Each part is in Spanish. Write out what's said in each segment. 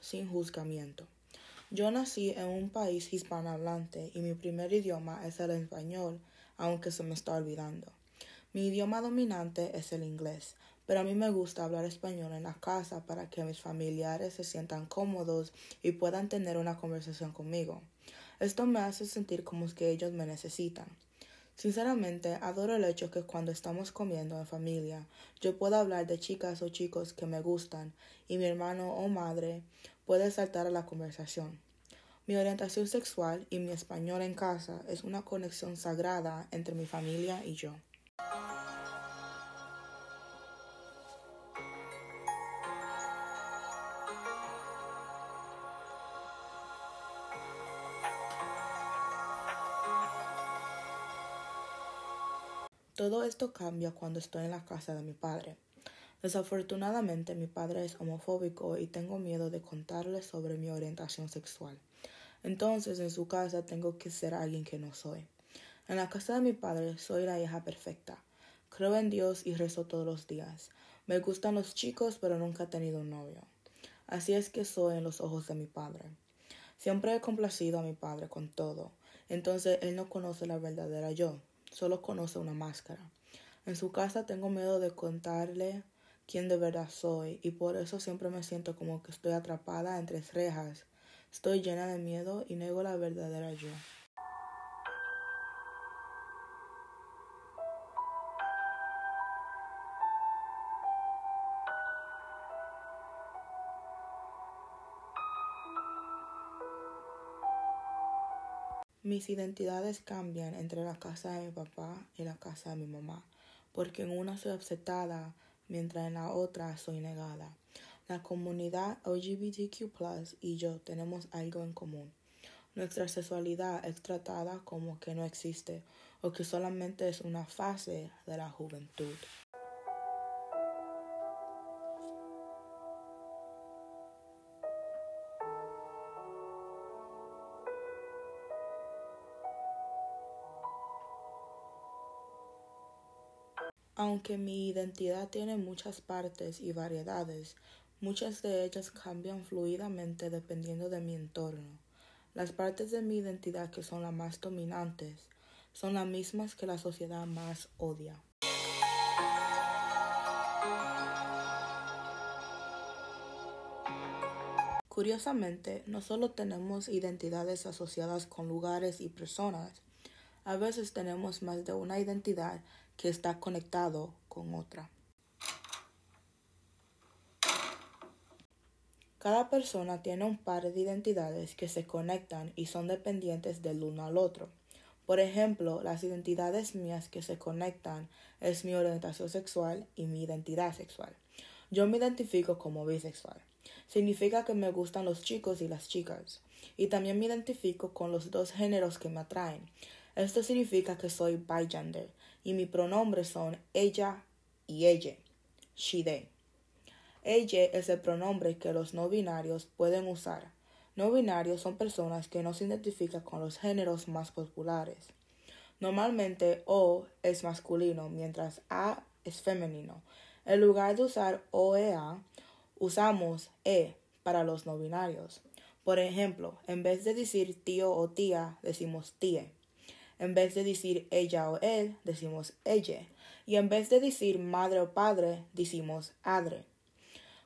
sin juzgamiento. Yo nací en un país hispanohablante y mi primer idioma es el español, aunque se me está olvidando. Mi idioma dominante es el inglés, pero a mí me gusta hablar español en la casa para que mis familiares se sientan cómodos y puedan tener una conversación conmigo. Esto me hace sentir como que ellos me necesitan. Sinceramente, adoro el hecho que cuando estamos comiendo en familia, yo pueda hablar de chicas o chicos que me gustan y mi hermano o madre puede saltar a la conversación. Mi orientación sexual y mi español en casa es una conexión sagrada entre mi familia y yo. Todo esto cambia cuando estoy en la casa de mi padre. Desafortunadamente mi padre es homofóbico y tengo miedo de contarle sobre mi orientación sexual. Entonces en su casa tengo que ser alguien que no soy. En la casa de mi padre soy la hija perfecta. Creo en Dios y rezo todos los días. Me gustan los chicos pero nunca he tenido un novio. Así es que soy en los ojos de mi padre. Siempre he complacido a mi padre con todo. Entonces él no conoce la verdadera yo solo conoce una máscara. En su casa tengo miedo de contarle quién de verdad soy y por eso siempre me siento como que estoy atrapada entre rejas. Estoy llena de miedo y nego la verdadera yo. Mis identidades cambian entre la casa de mi papá y la casa de mi mamá, porque en una soy aceptada, mientras en la otra soy negada. La comunidad LGBTQ y yo tenemos algo en común. Nuestra sexualidad es tratada como que no existe o que solamente es una fase de la juventud. Aunque mi identidad tiene muchas partes y variedades, muchas de ellas cambian fluidamente dependiendo de mi entorno. Las partes de mi identidad que son las más dominantes son las mismas que la sociedad más odia. Curiosamente, no solo tenemos identidades asociadas con lugares y personas, a veces tenemos más de una identidad que está conectado con otra. Cada persona tiene un par de identidades que se conectan y son dependientes del uno al otro. Por ejemplo, las identidades mías que se conectan es mi orientación sexual y mi identidad sexual. Yo me identifico como bisexual. Significa que me gustan los chicos y las chicas. Y también me identifico con los dos géneros que me atraen. Esto significa que soy bigender y mis pronombres son ella y ella, she, they. Ella es el pronombre que los no binarios pueden usar. No binarios son personas que no se identifican con los géneros más populares. Normalmente O es masculino, mientras A es femenino. En lugar de usar O e A, usamos E para los no binarios. Por ejemplo, en vez de decir tío o tía, decimos tía. En vez de decir ella o él, decimos ella. Y en vez de decir madre o padre, decimos adre.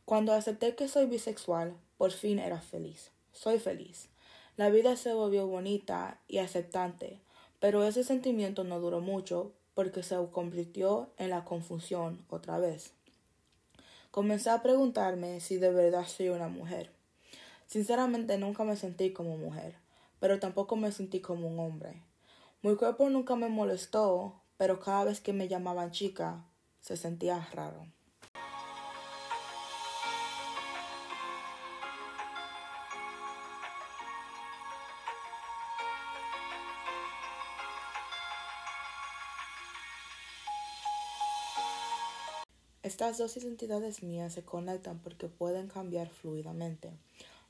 Cuando acepté que soy bisexual, por fin era feliz. Soy feliz. La vida se volvió bonita y aceptante, pero ese sentimiento no duró mucho porque se convirtió en la confusión otra vez. Comencé a preguntarme si de verdad soy una mujer. Sinceramente nunca me sentí como mujer, pero tampoco me sentí como un hombre. Mi cuerpo nunca me molestó, pero cada vez que me llamaban chica, se sentía raro. Estas dos identidades mías se conectan porque pueden cambiar fluidamente.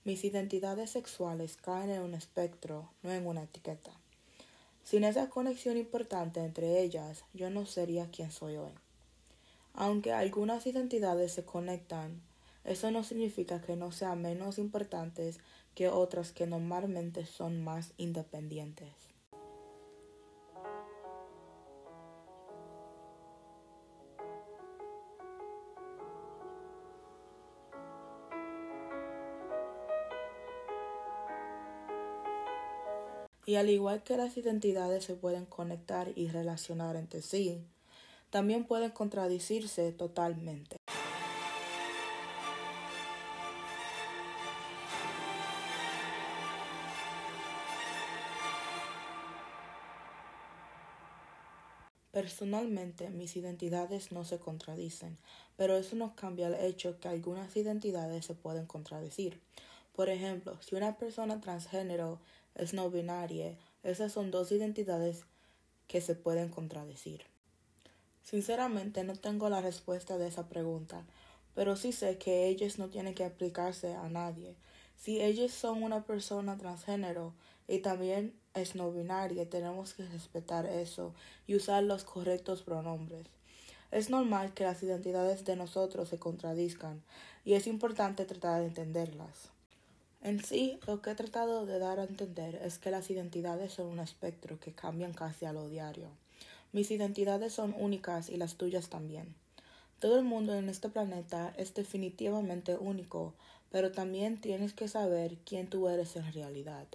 Mis identidades sexuales caen en un espectro, no en una etiqueta. Sin esa conexión importante entre ellas, yo no sería quien soy hoy. Aunque algunas identidades se conectan, Eso no significa que no sean menos importantes que otras que normalmente son más independientes. Y al igual que las identidades se pueden conectar y relacionar entre sí, también pueden contradecirse totalmente. Personalmente, mis identidades no se contradicen, pero eso no cambia el hecho que algunas identidades se pueden contradecir. Por ejemplo, si una persona transgénero es no binaria, esas son dos identidades que se pueden contradecir. Sinceramente no tengo la respuesta de esa pregunta, pero sí sé que ellos no tienen que aplicarse a nadie. Si ellos son una persona transgénero y también es no binaria, tenemos que respetar eso y usar los correctos pronombres. Es normal que las identidades de nosotros se contradizcan y es importante tratar de entenderlas. En sí, lo que he tratado de dar a entender es que las identidades son un espectro que cambian casi a lo diario. Mis identidades son únicas y las tuyas también. Todo el mundo en este planeta es definitivamente único, pero también tienes que saber quién tú eres en realidad.